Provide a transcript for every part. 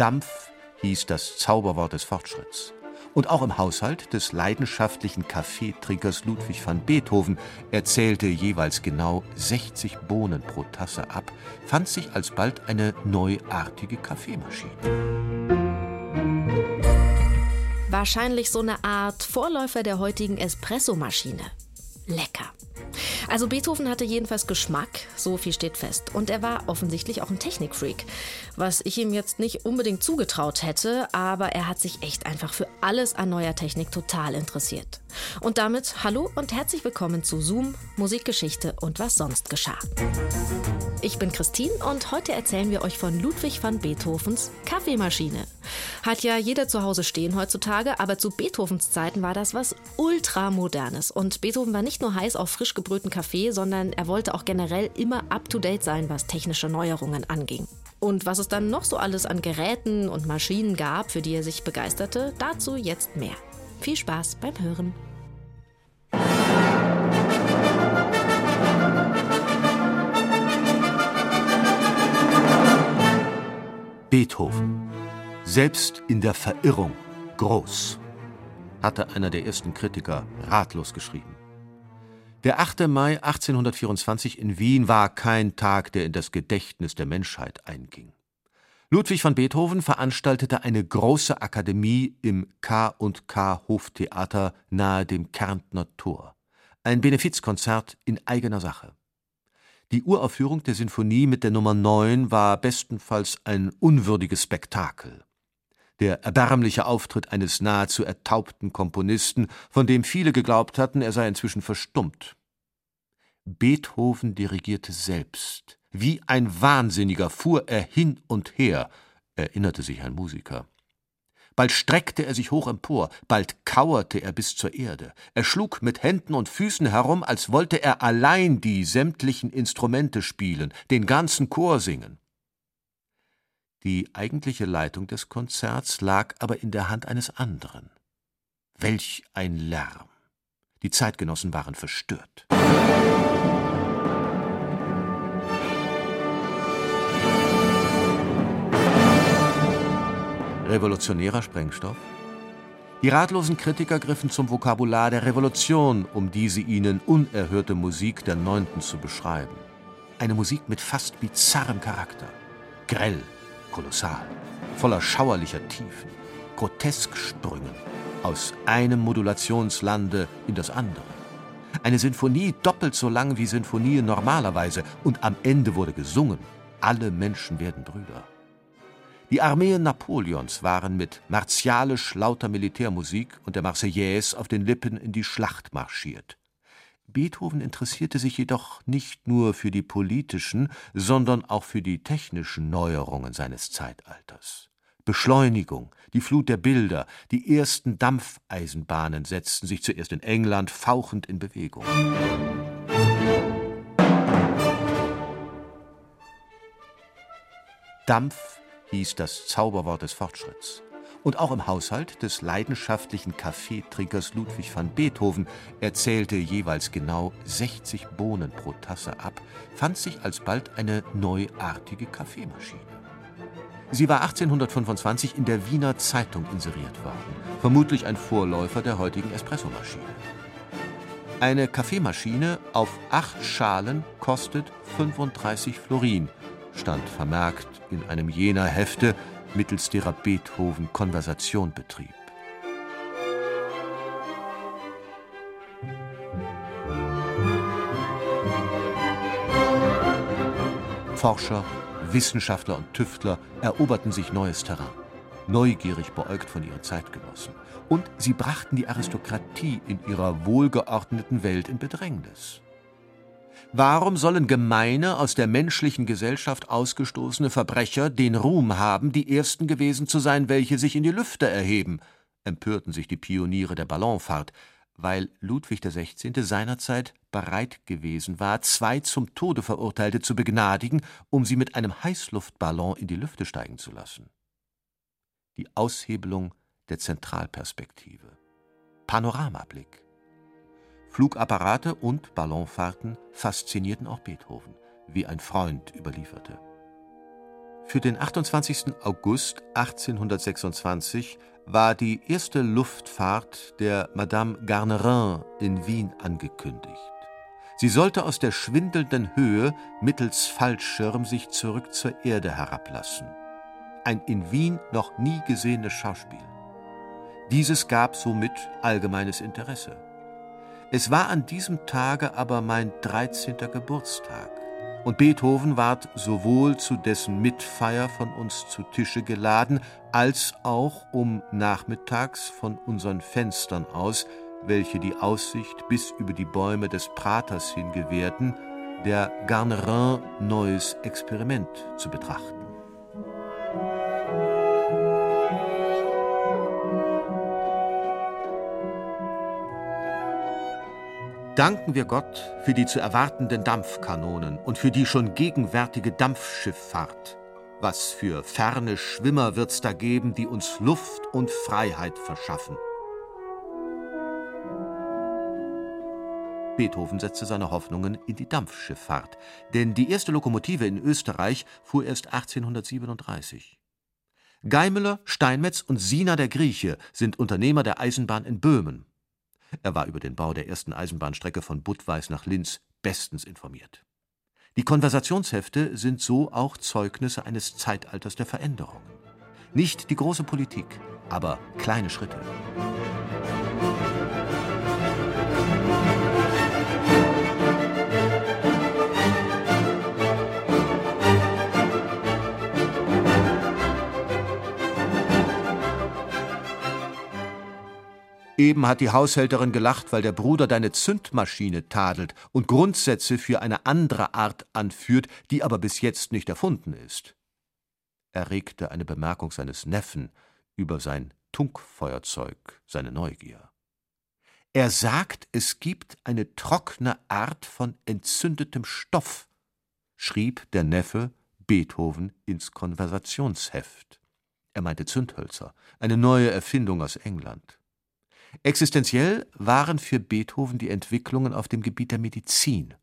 Dampf hieß das Zauberwort des Fortschritts. Und auch im Haushalt des leidenschaftlichen Kaffeetrinkers Ludwig van Beethoven erzählte jeweils genau 60 Bohnen pro Tasse ab, fand sich alsbald eine neuartige Kaffeemaschine. Wahrscheinlich so eine Art Vorläufer der heutigen Espressomaschine. Lecker. Also Beethoven hatte jedenfalls Geschmack, so viel steht fest. Und er war offensichtlich auch ein Technikfreak. Was ich ihm jetzt nicht unbedingt zugetraut hätte, aber er hat sich echt einfach für alles an neuer Technik total interessiert. Und damit hallo und herzlich willkommen zu Zoom, Musikgeschichte und was sonst geschah. Ich bin Christine und heute erzählen wir euch von Ludwig van Beethovens Kaffeemaschine. Hat ja jeder zu Hause stehen heutzutage, aber zu Beethovens Zeiten war das was ultramodernes. Und Beethoven war nicht nur heiß auf frisch gebrühten Kaffee, sondern er wollte auch generell immer up-to-date sein, was technische Neuerungen anging. Und was es dann noch so alles an Geräten und Maschinen gab, für die er sich begeisterte, dazu jetzt mehr. Viel Spaß beim Hören. Beethoven. Selbst in der Verirrung groß, hatte einer der ersten Kritiker ratlos geschrieben. Der 8. Mai 1824 in Wien war kein Tag, der in das Gedächtnis der Menschheit einging. Ludwig van Beethoven veranstaltete eine große Akademie im K&K Hoftheater nahe dem Kärntner Tor. Ein Benefizkonzert in eigener Sache. Die Uraufführung der Sinfonie mit der Nummer 9 war bestenfalls ein unwürdiges Spektakel. Der erbärmliche Auftritt eines nahezu ertaubten Komponisten, von dem viele geglaubt hatten, er sei inzwischen verstummt. Beethoven dirigierte selbst wie ein Wahnsinniger fuhr er hin und her, erinnerte sich ein Musiker. Bald streckte er sich hoch empor, bald kauerte er bis zur Erde. Er schlug mit Händen und Füßen herum, als wollte er allein die sämtlichen Instrumente spielen, den ganzen Chor singen. Die eigentliche Leitung des Konzerts lag aber in der Hand eines anderen. Welch ein Lärm! Die Zeitgenossen waren verstört. Revolutionärer Sprengstoff? Die ratlosen Kritiker griffen zum Vokabular der Revolution, um diese ihnen unerhörte Musik der Neunten zu beschreiben. Eine Musik mit fast bizarrem Charakter. Grell, kolossal, voller schauerlicher Tiefen, grotesk Sprüngen, aus einem Modulationslande in das andere. Eine Sinfonie doppelt so lang wie Sinfonien normalerweise und am Ende wurde gesungen. Alle Menschen werden Brüder. Die Armeen Napoleons waren mit martialisch lauter Militärmusik und der Marseillaise auf den Lippen in die Schlacht marschiert. Beethoven interessierte sich jedoch nicht nur für die politischen, sondern auch für die technischen Neuerungen seines Zeitalters. Beschleunigung, die Flut der Bilder, die ersten Dampfeisenbahnen setzten sich zuerst in England fauchend in Bewegung. Dampf hieß das Zauberwort des Fortschritts. Und auch im Haushalt des leidenschaftlichen Kaffeetrinkers Ludwig van Beethoven erzählte jeweils genau 60 Bohnen pro Tasse ab, fand sich alsbald eine neuartige Kaffeemaschine. Sie war 1825 in der Wiener Zeitung inseriert worden, vermutlich ein Vorläufer der heutigen Espressomaschine. Eine Kaffeemaschine auf acht Schalen kostet 35 Florin, stand vermerkt in einem jener Hefte, mittels derer Beethoven Konversation betrieb. Forscher, Wissenschaftler und Tüftler eroberten sich neues Terrain, neugierig beäugt von ihren Zeitgenossen. Und sie brachten die Aristokratie in ihrer wohlgeordneten Welt in Bedrängnis. Warum sollen gemeine, aus der menschlichen Gesellschaft ausgestoßene Verbrecher den Ruhm haben, die Ersten gewesen zu sein, welche sich in die Lüfte erheben? empörten sich die Pioniere der Ballonfahrt, weil Ludwig XVI. seinerzeit bereit gewesen war, zwei zum Tode Verurteilte zu begnadigen, um sie mit einem Heißluftballon in die Lüfte steigen zu lassen. Die Aushebelung der Zentralperspektive. Panoramablick. Flugapparate und Ballonfahrten faszinierten auch Beethoven, wie ein Freund überlieferte. Für den 28. August 1826 war die erste Luftfahrt der Madame Garnerin in Wien angekündigt. Sie sollte aus der schwindelnden Höhe mittels Fallschirm sich zurück zur Erde herablassen. Ein in Wien noch nie gesehenes Schauspiel. Dieses gab somit allgemeines Interesse. Es war an diesem Tage aber mein 13. Geburtstag, und Beethoven ward sowohl zu dessen Mitfeier von uns zu Tische geladen, als auch um nachmittags von unseren Fenstern aus, welche die Aussicht bis über die Bäume des Praters hin gewährten, der Garnerin neues Experiment zu betrachten. Danken wir Gott für die zu erwartenden Dampfkanonen und für die schon gegenwärtige Dampfschifffahrt. Was für ferne Schwimmer wird's da geben, die uns Luft und Freiheit verschaffen. Beethoven setzte seine Hoffnungen in die Dampfschifffahrt, denn die erste Lokomotive in Österreich fuhr erst 1837. Geimüller, Steinmetz und Sina der Grieche sind Unternehmer der Eisenbahn in Böhmen. Er war über den Bau der ersten Eisenbahnstrecke von Budweis nach Linz bestens informiert. Die Konversationshefte sind so auch Zeugnisse eines Zeitalters der Veränderungen. Nicht die große Politik, aber kleine Schritte. Eben hat die Haushälterin gelacht, weil der Bruder deine Zündmaschine tadelt und Grundsätze für eine andere Art anführt, die aber bis jetzt nicht erfunden ist. Er regte eine Bemerkung seines Neffen über sein Tunkfeuerzeug, seine Neugier. Er sagt, es gibt eine trockene Art von entzündetem Stoff, schrieb der Neffe Beethoven ins Konversationsheft. Er meinte Zündhölzer, eine neue Erfindung aus England. Existenziell waren für Beethoven die Entwicklungen auf dem Gebiet der Medizin.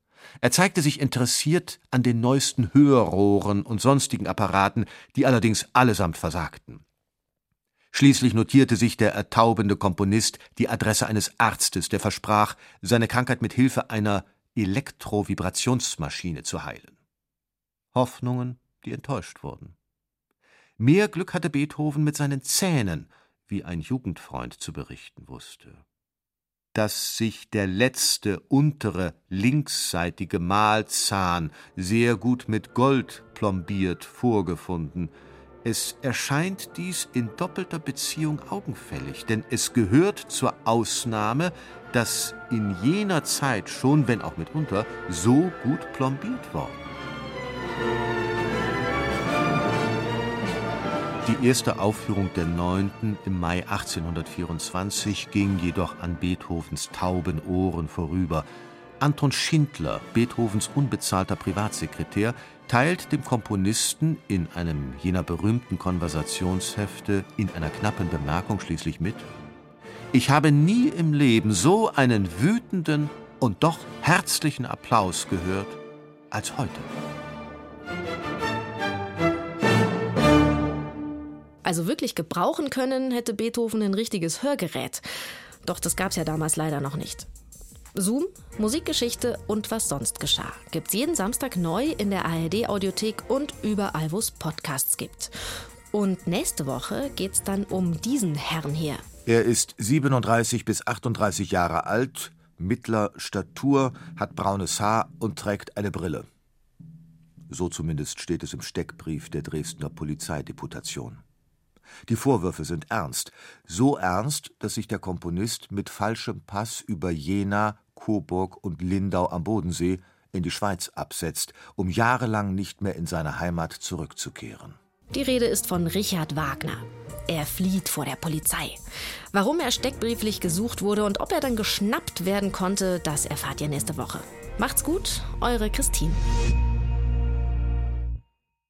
Er zeigte sich interessiert an den neuesten Hörrohren und sonstigen Apparaten, die allerdings allesamt versagten. Schließlich notierte sich der ertaubende Komponist die Adresse eines Arztes, der versprach, seine Krankheit mit Hilfe einer Elektrovibrationsmaschine zu heilen. Hoffnungen, die enttäuscht wurden. Mehr Glück hatte Beethoven mit seinen Zähnen, wie ein Jugendfreund zu berichten wusste. Dass sich der letzte untere linksseitige Mahlzahn sehr gut mit Gold plombiert vorgefunden, es erscheint dies in doppelter Beziehung augenfällig, denn es gehört zur Ausnahme, dass in jener Zeit schon, wenn auch mitunter, so gut plombiert worden. Die erste Aufführung der Neunten im Mai 1824 ging jedoch an Beethovens tauben Ohren vorüber. Anton Schindler, Beethovens unbezahlter Privatsekretär, teilt dem Komponisten in einem jener berühmten Konversationshefte in einer knappen Bemerkung schließlich mit: Ich habe nie im Leben so einen wütenden und doch herzlichen Applaus gehört als heute. Also wirklich gebrauchen können hätte Beethoven ein richtiges Hörgerät. Doch das gab es ja damals leider noch nicht. Zoom, Musikgeschichte und was sonst geschah gibt's jeden Samstag neu in der ARD Audiothek und überall, wo es Podcasts gibt. Und nächste Woche geht's dann um diesen Herrn hier. Er ist 37 bis 38 Jahre alt, mittler Statur, hat braunes Haar und trägt eine Brille. So zumindest steht es im Steckbrief der Dresdner Polizeideputation. Die Vorwürfe sind ernst, so ernst, dass sich der Komponist mit falschem Pass über Jena, Coburg und Lindau am Bodensee in die Schweiz absetzt, um jahrelang nicht mehr in seine Heimat zurückzukehren. Die Rede ist von Richard Wagner. Er flieht vor der Polizei. Warum er steckbrieflich gesucht wurde und ob er dann geschnappt werden konnte, das erfahrt ihr nächste Woche. Macht's gut, eure Christine.